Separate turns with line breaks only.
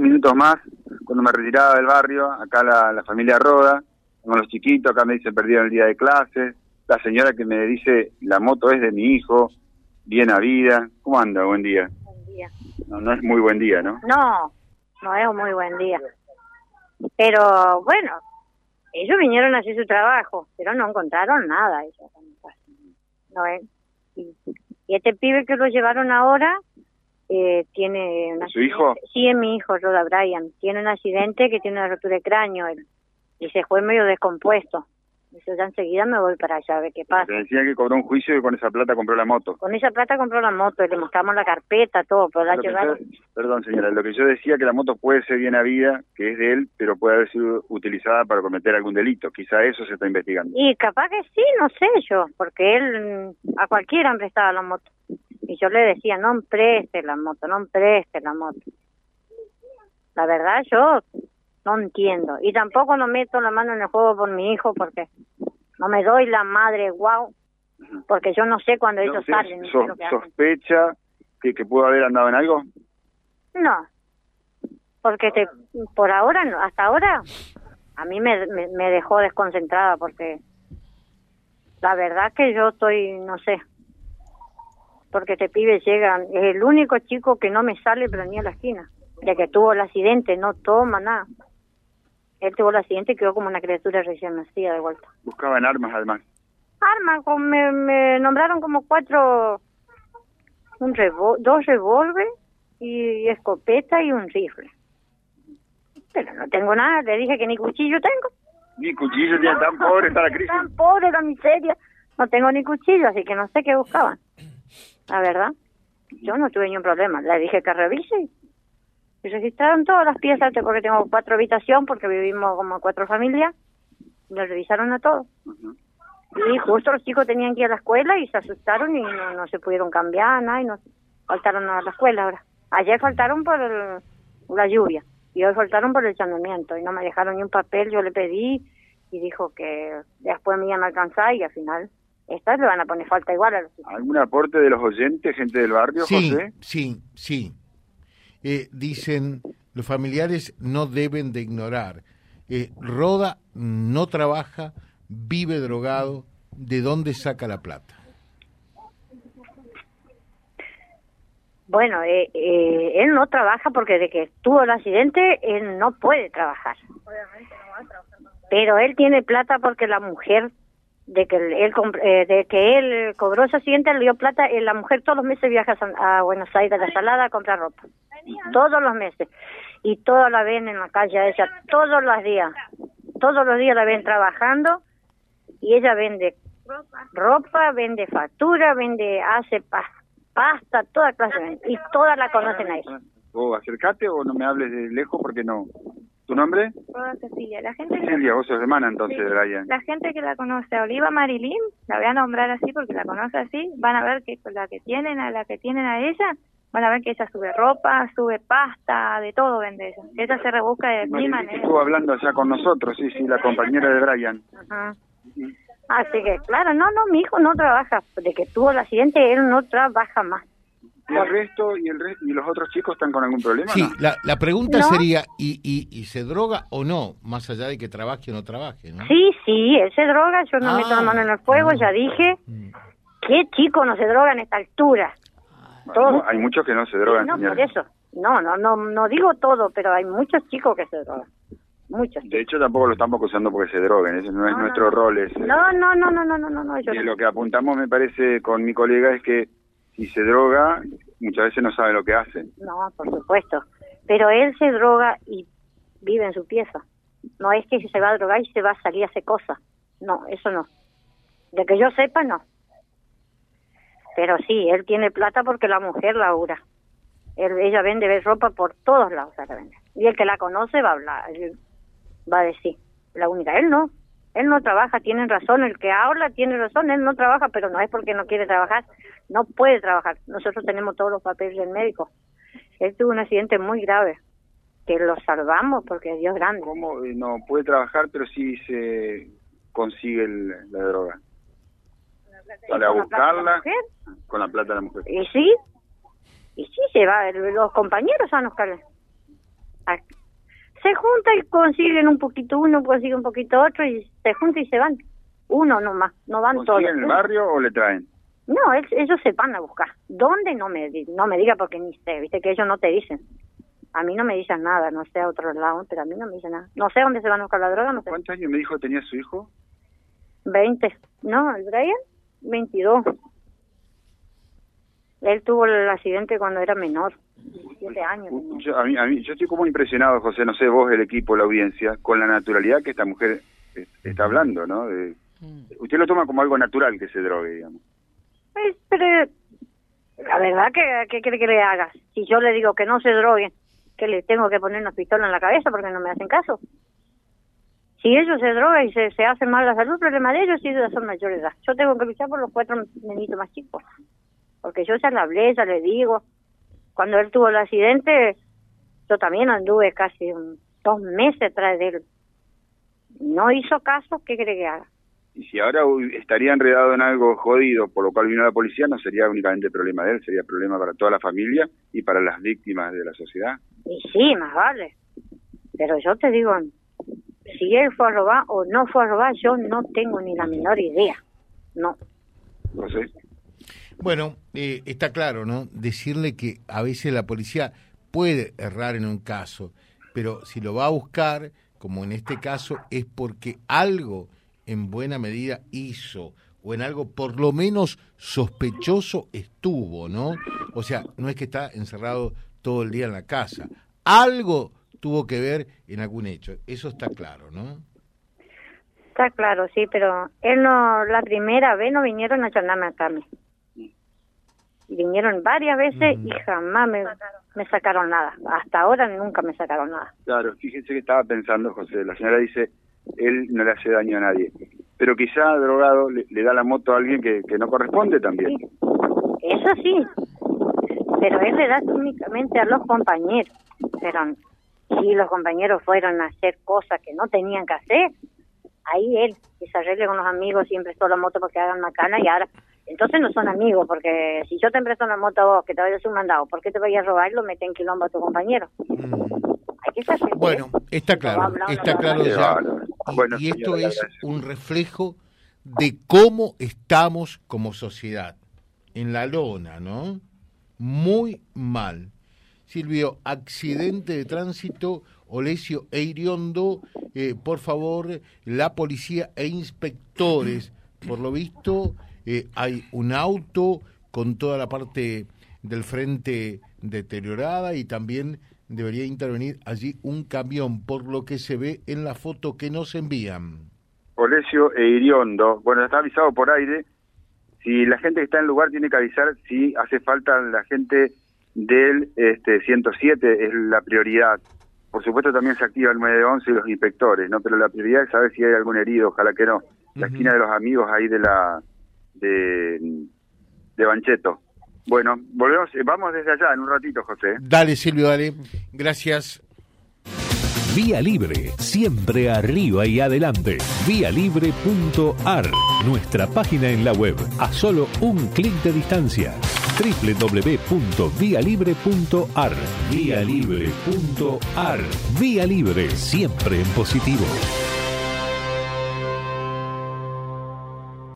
dos minutos más, cuando me retiraba del barrio, acá la, la familia Roda, con los chiquitos, acá me dice perdieron el día de clases, la señora que me dice la moto es de mi hijo, bien a vida. ¿Cómo anda? Buen día.
Buen día.
No, no es muy buen día, ¿no?
No, no es un muy buen día. Pero bueno, ellos vinieron a hacer su trabajo, pero no encontraron nada. Ellos. No. Y, y este pibe que lo llevaron ahora eh, tiene... un
¿Es su hijo?
Sí, es mi hijo, Roda Bryan. Tiene un accidente que tiene una rotura de cráneo él, y se fue medio descompuesto. Dice, ya enseguida me voy para allá a ver qué pasa.
Me decía que cobró un juicio y con esa plata compró la moto.
Con esa plata compró la moto y le mostramos la carpeta, todo, pero la llevaron...
yo- perdón, señora, lo que yo decía que la moto puede ser bien a vida, que es de él, pero puede haber sido utilizada para cometer algún delito. Quizá eso se está investigando.
Y capaz que sí, no sé yo, porque él mm, a cualquiera prestaba la moto. Yo le decía, no preste la moto, no preste la moto. La verdad yo no entiendo. Y tampoco no meto la mano en el juego por mi hijo porque no me doy la madre guau, porque yo no sé cuándo ellos
¿Usted
salen. que.
¿Sospecha que, que pudo haber andado en algo?
No, porque te, por ahora, no, hasta ahora, a mí me, me, me dejó desconcentrada porque la verdad que yo estoy, no sé, porque este pibe llega, es el único chico que no me sale pero ni a la esquina, de que tuvo el accidente, no toma nada. Él tuvo el accidente y quedó como una criatura recién nacida de vuelta.
Buscaban armas además.
Armas, me, me nombraron como cuatro, un revo- dos revólveres y escopeta y un rifle. Pero no tengo nada, le dije que ni cuchillo tengo.
Ni cuchillo tiene tan pobre está la crisis.
Tan pobre la miseria. No tengo ni cuchillo, así que no sé qué buscaban. La verdad, yo no tuve ningún problema. Le dije que revise y registraron todas las piezas, porque tengo cuatro habitaciones, porque vivimos como cuatro familias. Lo revisaron a todos. Y justo los chicos tenían que ir a la escuela y se asustaron y no, no se pudieron cambiar, nada, y no faltaron a la escuela ahora. Ayer faltaron por el- la lluvia y hoy faltaron por el llanamiento y no me dejaron ni un papel, yo le pedí y dijo que después me iban a alcanzar y al final estas le van a poner falta igual a los.
¿Algún aporte de los oyentes, gente del barrio,
Sí,
José?
sí, sí. Eh, dicen, los familiares no deben de ignorar. Eh, Roda no trabaja, vive drogado, ¿de dónde saca la plata?
Bueno, eh, eh, él no trabaja porque de que tuvo el accidente él no puede trabajar. Pero él tiene plata porque la mujer de que él eh, de que él cobró ese accidente le dio plata eh, la mujer todos los meses viaja a, Buenos Aires a la Salada a comprar ropa. Todos los meses. Y toda la ven en la calle ella todos los días. Todos los días la ven trabajando y ella vende ropa vende factura vende hace pa- pasta toda clase y todas la conocen a ella.
O acércate o no me hables de lejos porque no. ¿Tu nombre?
Hola, Cecilia. La gente, que,
Silvia, vos sos hermana entonces,
Sí.
Brian.
la gente que la conoce Oliva Marilyn, la voy a nombrar así porque la conoce así, van a ver que con la que tienen a la que tienen a ella, van a ver que ella sube ropa, sube pasta, de todo vende ella. Ella se rebusca de mil
que
maneras.
estuvo hablando allá con nosotros, sí, sí, la compañera de Brian.
Ajá. Así que, claro, no, no, mi hijo no trabaja. De que tuvo el accidente, él no trabaja más.
¿Y el resto y el re- y los otros chicos están con algún problema?
Sí,
no?
la, la pregunta
No.
sería, ¿y, y, ¿y se droga o no? Más allá de que trabaje o no trabaje, ¿no?
Sí, sí, él se droga, yo no
Ah.
meto la mano en el fuego,
Ah.
ya dije.
Mm.
¿Qué chico no se droga en esta altura?
Hay muchos que no se drogan,
no,
señora.
por eso. No, no, no, no digo todo, pero hay muchos chicos que se drogan. Muchos.
De hecho, tampoco lo estamos acusando porque se droguen, ese no es
No,
nuestro
no.
rol. ese.
No, no, no, no, no, no, no, no, yo
Y
no.
lo que apuntamos, me parece, con mi colega es que si se droga, muchas veces no sabe lo que hace.
No, por supuesto. Pero él se droga y vive en su pieza. No es que se va a drogar y se va a salir a hacer cosas. No, eso no. De que yo sepa, no. Pero sí, él tiene plata porque la mujer labura. Él, ella vende ropa por todos lados. la vende. Y el que la conoce va a hablar, va a decir. La única, él no. Él no trabaja, tienen razón. El que habla tiene razón, él no trabaja, pero no es porque no quiere trabajar. No puede trabajar. Nosotros tenemos todos los papeles del médico. Él tuvo un accidente muy grave, que lo salvamos porque Dios es grande.
¿Cómo eh, no puede trabajar, pero sí se consigue el- la droga? Sale a
¿Con la plata de la
buscarla con la plata de la mujer.
Y sí, y sí se va, los compañeros van a buscarle. Se junta y consiguen un poquito uno, consigue un poquito otro y se junta y se van. Uno nomás, no van todos.
¿En el barrio o le traen?
No, ellos se van a buscar. ¿Dónde? No me, no me diga porque ni sé, viste que ellos no te dicen. A mí no me dicen nada, no sé a otro lado, pero a mí no me dicen nada. No sé dónde se van a buscar la droga, no sé.
¿Cuántos años me dijo tenía su hijo?
Veinte. No, el Brian, veintidós. Él tuvo el accidente cuando era menor, siete años.
Yo, a mí, a mí, yo estoy como impresionado, José, no sé, vos, el equipo, la audiencia, con la naturalidad que esta mujer está hablando, ¿no? De, mm. usted lo toma como algo natural que se drogue, digamos.
Pues, pero la verdad que, ¿qué quiere que le haga? Si yo le digo que no se drogue, que le tengo que poner una pistola en la cabeza porque no me hacen caso. Si ellos se drogan y se, se hacen mal la salud, el problema de ellos y de son mayores edad. Yo tengo que luchar por los cuatro nenitos más chicos. Porque yo ya le hablé, ya le digo. Cuando él tuvo el accidente, yo también anduve casi dos meses atrás de él. No hizo caso, ¿qué cree que haga?
Y si ahora estaría enredado en algo jodido, por lo cual vino la policía, no sería únicamente problema de él, sería problema para toda la familia y para las víctimas de la sociedad.
Y sí, más vale. Pero yo te digo, si él fue a robar o no fue a robar, yo no tengo ni la menor idea. No.
No sé.
Bueno, eh, está claro, ¿no? Decirle que a veces la policía puede errar en un caso, pero si lo va a buscar, como en este caso, es porque algo en buena medida hizo o en algo por lo menos sospechoso estuvo, ¿no? O sea, no es que está encerrado todo el día en la casa. Algo tuvo que ver en algún hecho. Eso está claro, ¿no?
Está claro, sí, pero él no, la primera vez no vinieron a charlarme a Carmen. Vinieron varias veces y jamás me, me sacaron nada. Hasta ahora nunca me sacaron nada.
Claro, fíjense que estaba pensando, José. La señora dice, él no le hace daño a nadie. Pero quizá drogado le, da la moto a alguien que, que no corresponde también.
Eso sí, pero él le da únicamente a los compañeros. Pero si los compañeros fueron a hacer cosas que no tenían que hacer, ahí él, que se arregle con los amigos, siempre la moto porque hagan macana y ahora, entonces no son amigos, porque si yo te presto una moto a vos que te vayas a un mandado, ¿por qué te vayas a robar y lo meten en quilombo a tu compañero?
Mm. Bueno, está claro, está claro ya. y esto es un reflejo de cómo estamos como sociedad, en la lona, ¿no? Muy mal. Silvio, accidente de tránsito, Olesio e Iriondo, eh, por favor, la policía e inspectores, por lo visto, eh, hay un auto con toda la parte del frente deteriorada y también debería intervenir allí un camión, por lo que se ve en la foto que nos envían.
Olesio e Iriondo, bueno, está avisado por aire, si la gente que está en el lugar tiene que avisar si hace falta la gente del este 107 es la prioridad. Por supuesto también se activa el 911 y los inspectores, ¿no? Pero la prioridad es saber si hay algún herido, ojalá que no. La esquina de los amigos ahí de la de, de Bancheto. Bueno, volvemos, eh, vamos desde allá en un ratito, José.
Dale, Silvio, dale. Gracias.
Vía Libre, siempre arriba y adelante. Vialibre.ar, nuestra página en la web, a solo un clic de distancia. www.vialibre.ar. Vialibre.ar. Vía Libre, siempre en positivo.